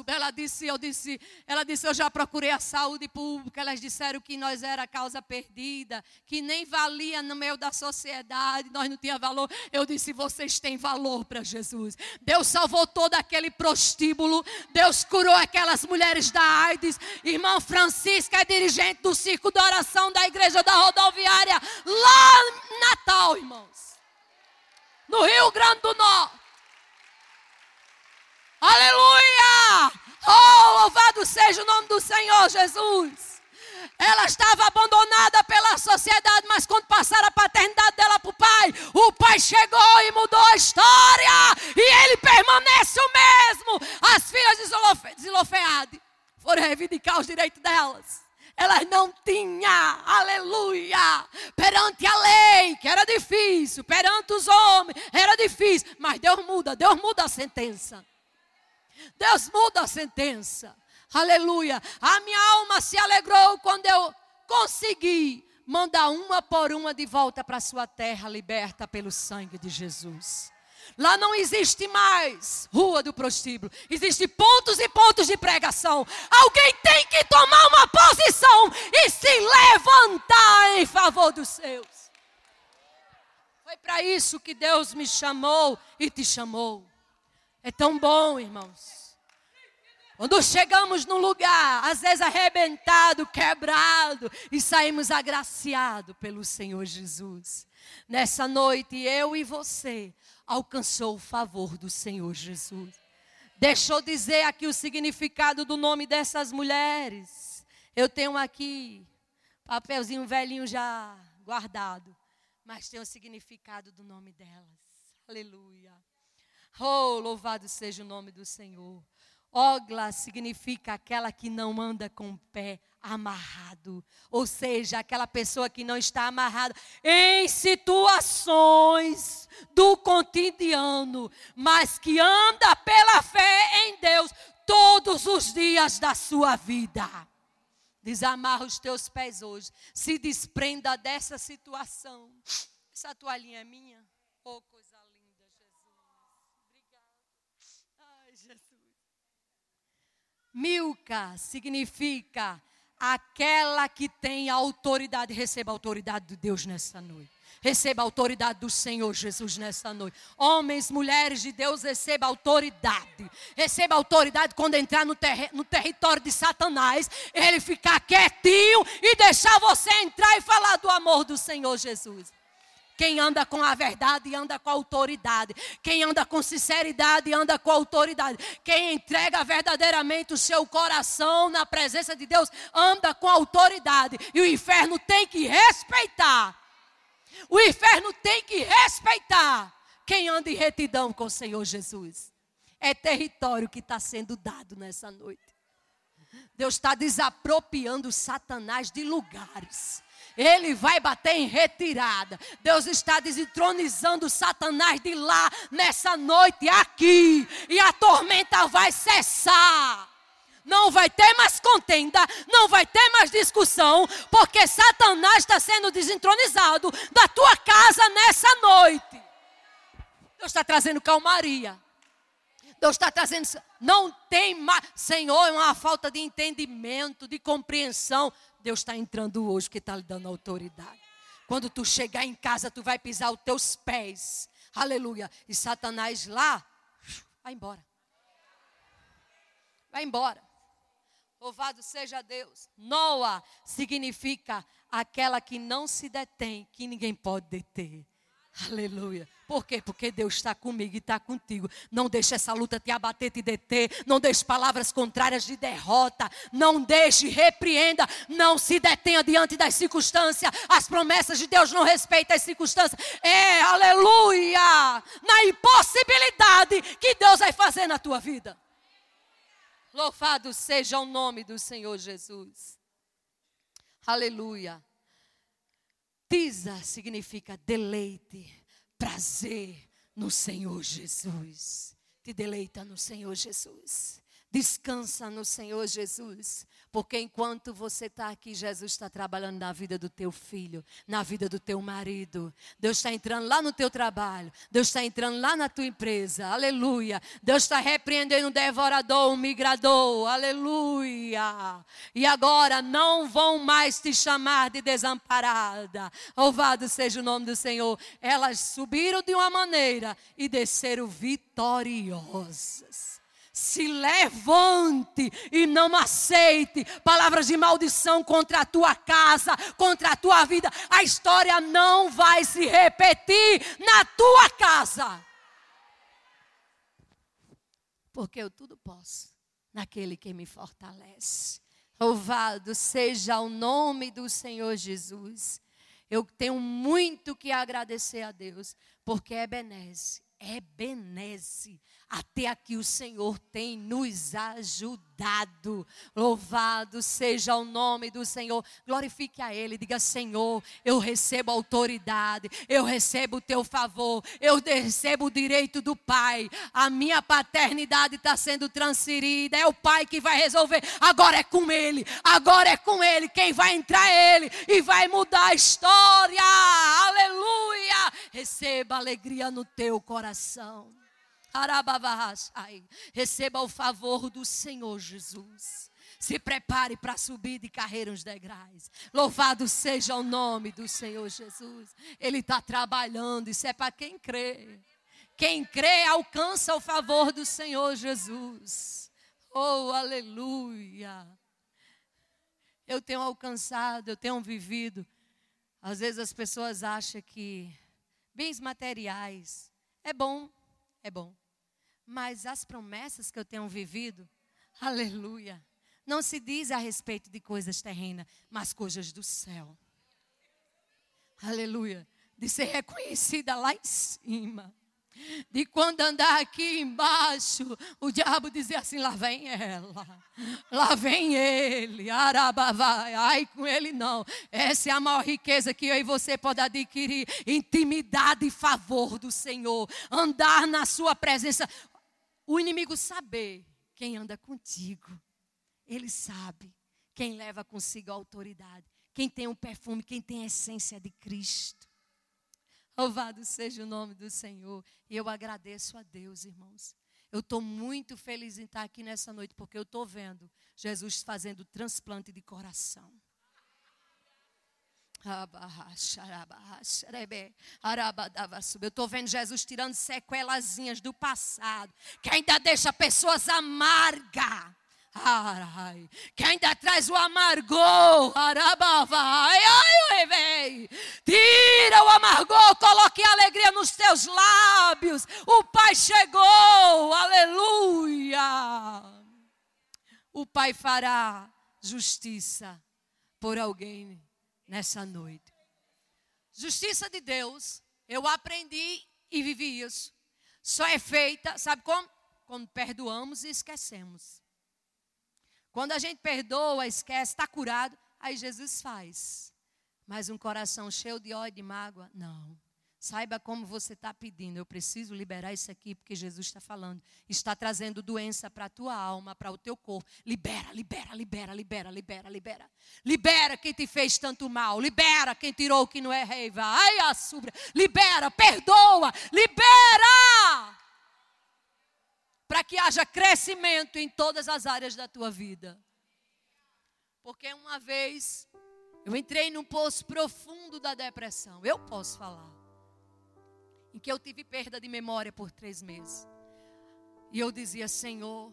Ela disse, eu disse, ela disse, eu já procurei a saúde pública. Elas disseram que nós era causa perdida, que nem valia no meio da sociedade, nós não tinha valor. Eu disse, vocês têm valor para Jesus. Deus salvou todo aquele prostíbulo. Deus curou aquelas mulheres da AIDS. Irmã Francisca é dirigente do circo de oração da igreja da rodoviária lá Natal irmãos. No Rio Grande do Norte. Aleluia! Oh, louvado seja o nome do Senhor Jesus. Ela estava abandonada pela sociedade, mas quando passaram a paternidade dela para o pai, o pai chegou e mudou a história. E ele permanece o mesmo. As filhas de Zilofeade foram reivindicar os direitos delas elas não tinham, aleluia, perante a lei, que era difícil, perante os homens, era difícil, mas Deus muda, Deus muda a sentença. Deus muda a sentença, aleluia. A minha alma se alegrou quando eu consegui mandar uma por uma de volta para sua terra, liberta pelo sangue de Jesus. Lá não existe mais rua do prostíbulo. Existem pontos e pontos de pregação. Alguém tem que tomar uma posição e se levantar em favor dos seus. Foi para isso que Deus me chamou e te chamou. É tão bom, irmãos. Quando chegamos num lugar, às vezes arrebentado, quebrado, e saímos agraciados pelo Senhor Jesus. Nessa noite, eu e você alcançou o favor do Senhor Jesus. Deixa eu dizer aqui o significado do nome dessas mulheres. Eu tenho aqui papelzinho velhinho já guardado, mas tem o significado do nome delas. Aleluia. Oh, louvado seja o nome do Senhor. Ogla significa aquela que não anda com o pé amarrado. Ou seja, aquela pessoa que não está amarrada em situações do cotidiano, mas que anda pela fé em Deus todos os dias da sua vida. Desamarra os teus pés hoje. Se desprenda dessa situação. Essa toalhinha é minha? Oh, coisa linda, Jesus. Obrigada. Ai, Jesus. Milka significa aquela que tem autoridade, receba a autoridade de Deus nessa noite. Receba a autoridade do Senhor Jesus nessa noite. Homens, mulheres de Deus, receba autoridade. Receba autoridade quando entrar no, ter no território de Satanás. Ele ficar quietinho e deixar você entrar e falar do amor do Senhor Jesus. Quem anda com a verdade anda com a autoridade. Quem anda com sinceridade anda com a autoridade. Quem entrega verdadeiramente o seu coração na presença de Deus anda com a autoridade. E o inferno tem que respeitar. O inferno tem que respeitar quem anda em retidão com o Senhor Jesus. É território que está sendo dado nessa noite. Deus está desapropriando Satanás de lugares ele vai bater em retirada. Deus está desentronizando Satanás de lá nessa noite aqui, e a tormenta vai cessar. Não vai ter mais contenda, não vai ter mais discussão, porque Satanás está sendo desentronizado da tua casa nessa noite. Deus está trazendo calmaria. Deus está trazendo. Não tem mais. Senhor, é uma falta de entendimento, de compreensão. Deus está entrando hoje que está lhe dando autoridade. Quando tu chegar em casa, tu vai pisar os teus pés. Aleluia. E Satanás lá, vai embora. Vai embora. Louvado seja Deus. Noa significa aquela que não se detém, que ninguém pode deter. Aleluia. Por quê? Porque Deus está comigo e está contigo. Não deixe essa luta te abater, te deter. Não deixe palavras contrárias de derrota. Não deixe, repreenda. Não se detenha diante das circunstâncias. As promessas de Deus não respeitam as circunstâncias. É, aleluia. Na impossibilidade que Deus vai fazer na tua vida. Louvado seja o nome do Senhor Jesus. Aleluia. Tisa significa deleite, prazer no Senhor Jesus. Te deleita no Senhor Jesus. Descansa no Senhor Jesus. Porque enquanto você está aqui, Jesus está trabalhando na vida do teu filho, na vida do teu marido. Deus está entrando lá no teu trabalho. Deus está entrando lá na tua empresa. Aleluia. Deus está repreendendo o devorador, o migrador. Aleluia. E agora não vão mais te chamar de desamparada. Louvado seja o nome do Senhor. Elas subiram de uma maneira e desceram vitoriosas se levante e não aceite palavras de maldição contra a tua casa, contra a tua vida. A história não vai se repetir na tua casa. Porque eu tudo posso naquele que me fortalece. Louvado seja o nome do Senhor Jesus. Eu tenho muito que agradecer a Deus, porque é benesse, é benesse até aqui o Senhor tem nos ajudado. Louvado seja o nome do Senhor. Glorifique a Ele. Diga: Senhor, eu recebo autoridade, eu recebo o teu favor, eu recebo o direito do Pai. A minha paternidade está sendo transferida. É o Pai que vai resolver. Agora é com Ele. Agora é com Ele. Quem vai entrar é Ele e vai mudar a história. Aleluia. Receba alegria no teu coração. Receba o favor do Senhor Jesus. Se prepare para subir de carreira uns degraus. Louvado seja o nome do Senhor Jesus. Ele está trabalhando. Isso é para quem crê. Quem crê alcança o favor do Senhor Jesus. Oh, aleluia. Eu tenho alcançado, eu tenho vivido. Às vezes as pessoas acham que bens materiais é bom, é bom. Mas as promessas que eu tenho vivido, aleluia, não se diz a respeito de coisas terrenas, mas coisas do céu. Aleluia. De ser reconhecida lá em cima. De quando andar aqui embaixo, o diabo dizer assim: lá vem ela, lá vem ele, arabavai, ai com ele não. Essa é a maior riqueza que eu e você pode adquirir: intimidade e favor do Senhor, andar na Sua presença o inimigo saber quem anda contigo. Ele sabe quem leva consigo a autoridade, quem tem o perfume, quem tem a essência de Cristo. Louvado seja o nome do Senhor. E eu agradeço a Deus, irmãos. Eu estou muito feliz em estar aqui nessa noite, porque eu estou vendo Jesus fazendo transplante de coração. Eu estou vendo Jesus tirando sequelazinhas do passado, que ainda deixa pessoas amargas. Ai, que ainda traz o amargor. Tira o amargor, coloque alegria nos teus lábios. O Pai chegou, aleluia. O Pai fará justiça por alguém nessa noite. Justiça de Deus, eu aprendi e vivi isso. Só é feita, sabe como? Quando perdoamos e esquecemos. Quando a gente perdoa, esquece, está curado, aí Jesus faz. Mas um coração cheio de ódio e mágoa, não. Saiba como você está pedindo. Eu preciso liberar isso aqui, porque Jesus está falando. Está trazendo doença para a tua alma, para o teu corpo. Libera, libera, libera, libera, libera, libera. Libera quem te fez tanto mal. Libera quem tirou o que não é reiva. Ai, a. Libera, perdoa, libera. Para que haja crescimento em todas as áreas da tua vida. Porque uma vez eu entrei num poço profundo da depressão. Eu posso falar em que eu tive perda de memória por três meses. E eu dizia, Senhor,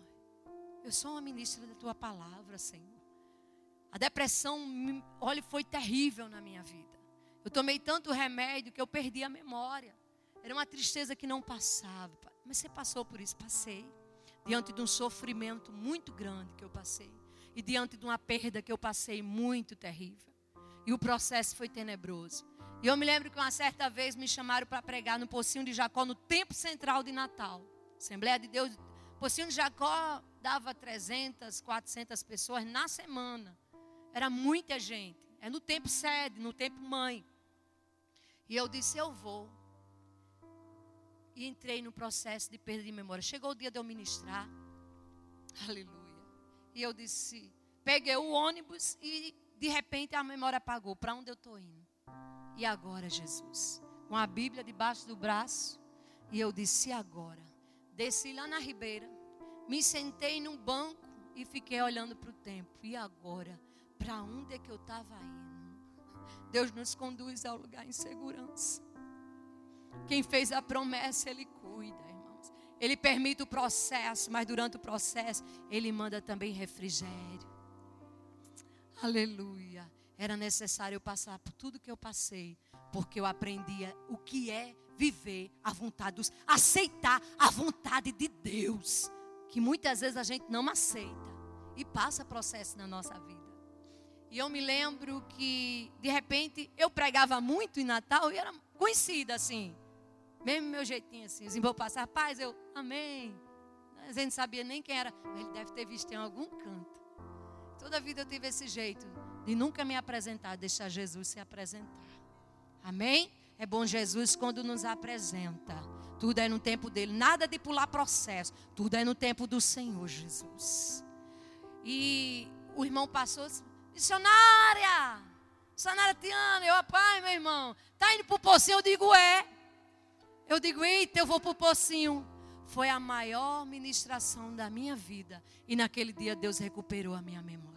eu sou uma ministra da tua palavra, Senhor. A depressão, olha, foi terrível na minha vida. Eu tomei tanto remédio que eu perdi a memória. Era uma tristeza que não passava. Mas você passou por isso? Passei. Diante de um sofrimento muito grande que eu passei. E diante de uma perda que eu passei muito terrível. E o processo foi tenebroso. E eu me lembro que uma certa vez me chamaram para pregar no Pocinho de Jacó, no tempo central de Natal. Assembleia de Deus. Pocinho de Jacó dava 300, 400 pessoas na semana. Era muita gente. É no tempo sede, no tempo mãe. E eu disse: Eu vou. E entrei no processo de perda de memória. Chegou o dia de eu ministrar. Aleluia. E eu disse: Peguei o ônibus e de repente a memória apagou. Para onde eu estou indo? E agora, Jesus? Com a Bíblia debaixo do braço. E eu disse: e agora? Desci lá na ribeira, me sentei num banco e fiquei olhando para o tempo. E agora? Para onde é que eu estava indo? Deus nos conduz ao lugar em segurança. Quem fez a promessa, Ele cuida, irmãos. Ele permite o processo, mas durante o processo, Ele manda também refrigério. Aleluia era necessário eu passar por tudo que eu passei, porque eu aprendia o que é viver a vontade dos, aceitar a vontade de Deus, que muitas vezes a gente não aceita e passa processo na nossa vida. E eu me lembro que de repente eu pregava muito em Natal e era conhecida assim, mesmo meu jeitinho assim, os vou passar, paz, eu, amém. A gente não sabia nem quem era, mas ele deve ter visto em algum canto. Toda a vida eu tive esse jeito de nunca me apresentar, deixar Jesus se apresentar. Amém? É bom Jesus quando nos apresenta. Tudo é no tempo dele, nada de pular processo. Tudo é no tempo do Senhor Jesus. E o irmão passou, missionária, missionária Tiana, eu, pai, meu irmão, tá indo pro pocinho? Eu digo, é. Eu digo, eita, eu vou pro pocinho. Foi a maior ministração da minha vida. E naquele dia Deus recuperou a minha memória.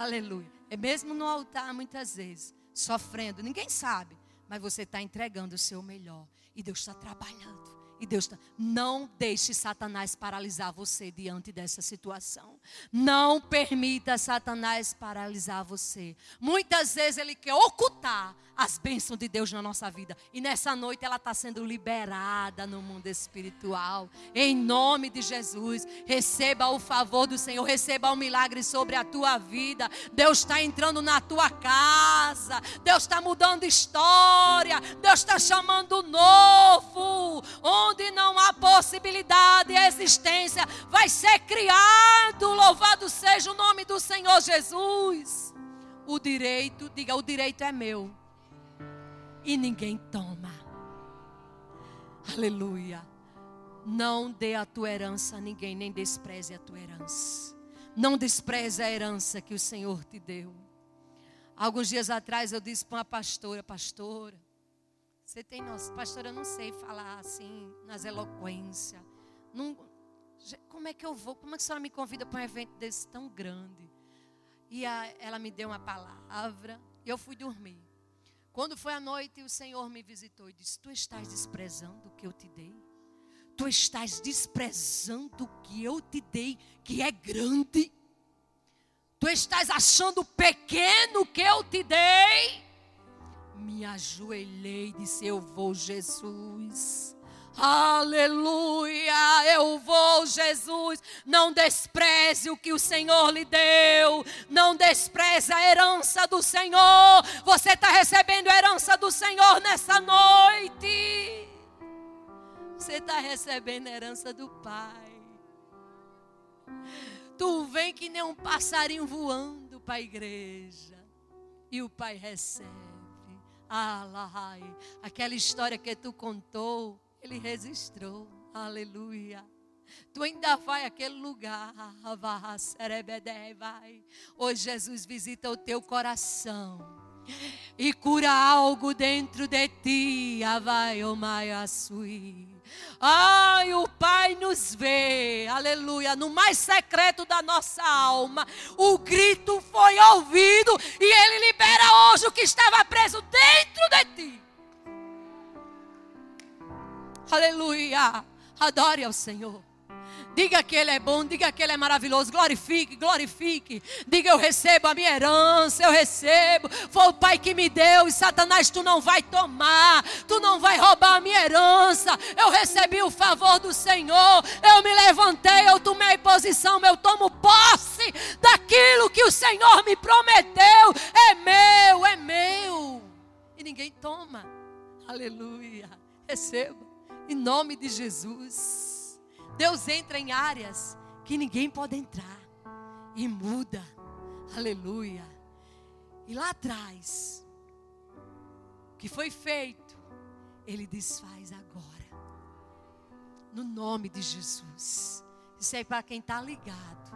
Aleluia. É mesmo no altar, muitas vezes, sofrendo. Ninguém sabe, mas você está entregando o seu melhor. E Deus está trabalhando. E Deus está. Não deixe Satanás paralisar você diante dessa situação. Não permita Satanás paralisar você. Muitas vezes ele quer ocultar as bênçãos de Deus na nossa vida. E nessa noite ela está sendo liberada no mundo espiritual. Em nome de Jesus, receba o favor do Senhor, receba o um milagre sobre a tua vida. Deus está entrando na tua casa. Deus está mudando história. Deus está chamando novo. Onde não há possibilidade existência, vai ser criado. Louvado seja o nome do Senhor Jesus. O direito, diga, o direito é meu e ninguém toma. Aleluia. Não dê a tua herança a ninguém, nem despreze a tua herança. Não despreze a herança que o Senhor te deu. Alguns dias atrás eu disse para uma pastora, pastora, você tem nossa, pastora, eu não sei falar assim, nas eloquências. Não, como é que eu vou? Como é que a senhora me convida para um evento desse tão grande? E a, ela me deu uma palavra e eu fui dormir. Quando foi a noite, o Senhor me visitou e disse: Tu estás desprezando o que eu te dei? Tu estás desprezando o que eu te dei, que é grande? Tu estás achando pequeno o que eu te dei? Me ajoelhei e disse: Eu vou, Jesus. Aleluia, eu vou, Jesus. Não despreze o que o Senhor lhe deu. Não despreze a herança do Senhor. Você está recebendo a herança do Senhor nessa noite. Você está recebendo a herança do Pai. Tu vem que nem um passarinho voando para a igreja. e o pai recebe. Alahai. Aquela história que tu contou, ele registrou. Aleluia. Tu ainda vai àquele lugar. Vai. Hoje Jesus visita o teu coração e cura algo dentro de ti. Avai, o sui. Ai, o Pai nos vê, aleluia, no mais secreto da nossa alma. O grito foi ouvido e Ele libera hoje o que estava preso dentro de ti. Aleluia, adore ao Senhor. Diga que Ele é bom, diga que Ele é maravilhoso. Glorifique, glorifique. Diga: Eu recebo a minha herança, eu recebo. Foi o Pai que me deu e Satanás, tu não vai tomar, tu não vai roubar a minha herança. Eu recebi o favor do Senhor. Eu me levantei, eu tomei posição, eu tomo posse daquilo que o Senhor me prometeu. É meu, é meu. E ninguém toma. Aleluia. Receba. Em nome de Jesus. Deus entra em áreas que ninguém pode entrar e muda. Aleluia. E lá atrás, o que foi feito, Ele desfaz agora. No nome de Jesus. Isso aí para quem está ligado.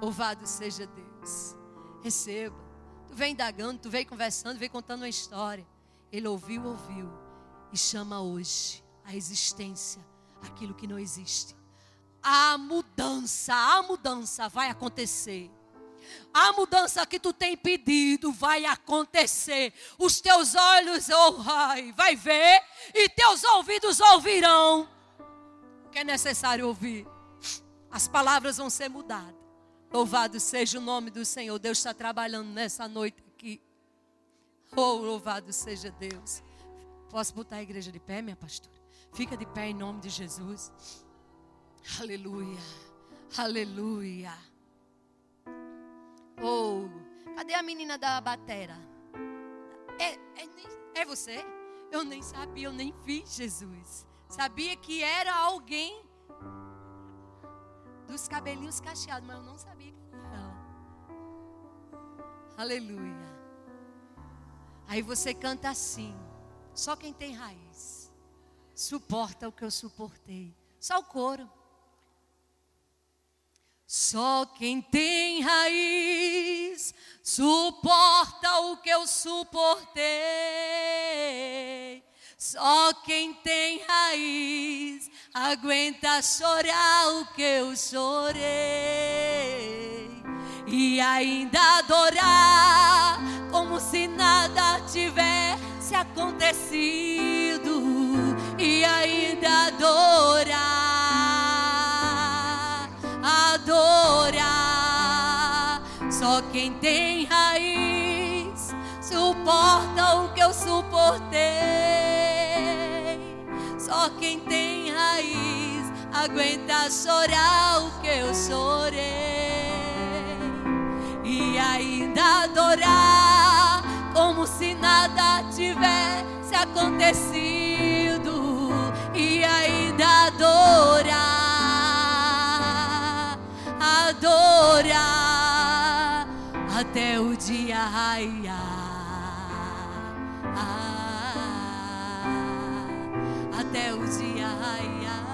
Louvado seja Deus. Receba. Tu vem indagando, tu vem conversando, vem contando uma história. Ele ouviu, ouviu. E chama hoje a existência aquilo que não existe a mudança, a mudança vai acontecer. A mudança que tu tem pedido vai acontecer. Os teus olhos oh, ai, vai ver e teus ouvidos ouvirão o que é necessário ouvir. As palavras vão ser mudadas. Louvado seja o nome do Senhor. Deus está trabalhando nessa noite aqui. Oh, louvado seja Deus. Posso botar a igreja de pé, minha pastora? Fica de pé em nome de Jesus. Aleluia. Aleluia. Oh, cadê a menina da batera? É, é, é você? Eu nem sabia, eu nem vi Jesus. Sabia que era alguém dos cabelinhos cacheados, mas eu não sabia que era. Aleluia. Aí você canta assim. Só quem tem raiz suporta o que eu suportei. Só o coro. Só quem tem raiz suporta o que eu suportei. Só quem tem raiz aguenta chorar o que eu chorei. E ainda adorar como se nada tivesse acontecido. E ainda adorar adorar. Só quem tem raiz suporta o que eu suportei. Só quem tem raiz aguenta chorar o que eu chorei. E ainda adorar como se nada tivesse acontecido. E ainda adorar adorar até o dia raiar. até o dia raiar.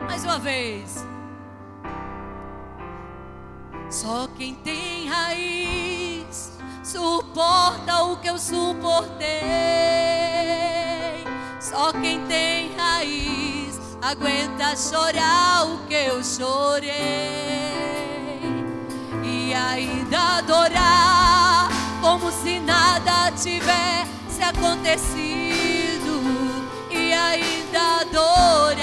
Mais uma vez. Só quem tem raiz suporta o que eu suportei. Só quem tem raiz aguenta chorar o que eu chorei e ainda adorar como se nada tivesse acontecido e ainda adorar,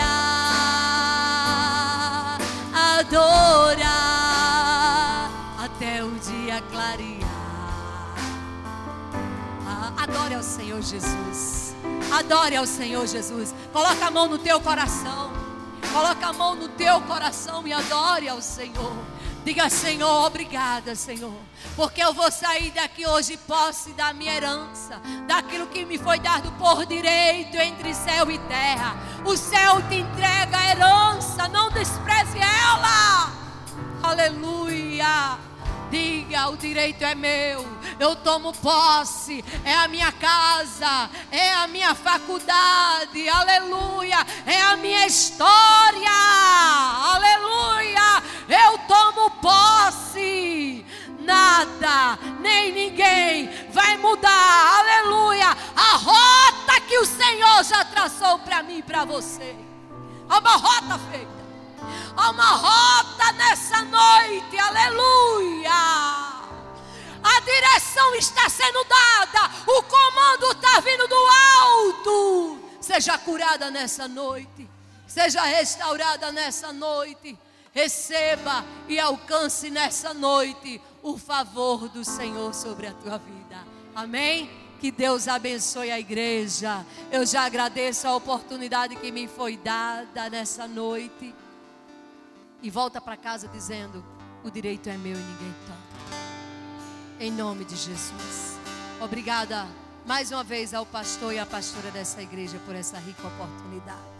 adorar até o dia clarear. Adore ao Senhor Jesus. Adore ao Senhor Jesus. Coloca a mão no teu coração. Coloca a mão no teu coração e adore ao Senhor. Diga, Senhor, obrigada, Senhor. Porque eu vou sair daqui hoje posse da minha herança, daquilo que me foi dado por direito entre céu e terra. O céu te entrega a herança, não despreze ela. Aleluia. Diga: o direito é meu, eu tomo posse, é a minha casa, é a minha faculdade, aleluia, é a minha história, aleluia, eu tomo posse. Nada, nem ninguém vai mudar, aleluia, a rota que o Senhor já traçou para mim e para você. Há uma rota feita. Há uma rota nessa noite, aleluia. A direção está sendo dada, o comando está vindo do alto. Seja curada nessa noite, seja restaurada nessa noite. Receba e alcance nessa noite o favor do Senhor sobre a tua vida. Amém? Que Deus abençoe a igreja. Eu já agradeço a oportunidade que me foi dada nessa noite e volta para casa dizendo: o direito é meu e ninguém toca. Em nome de Jesus. Obrigada mais uma vez ao pastor e à pastora dessa igreja por essa rica oportunidade.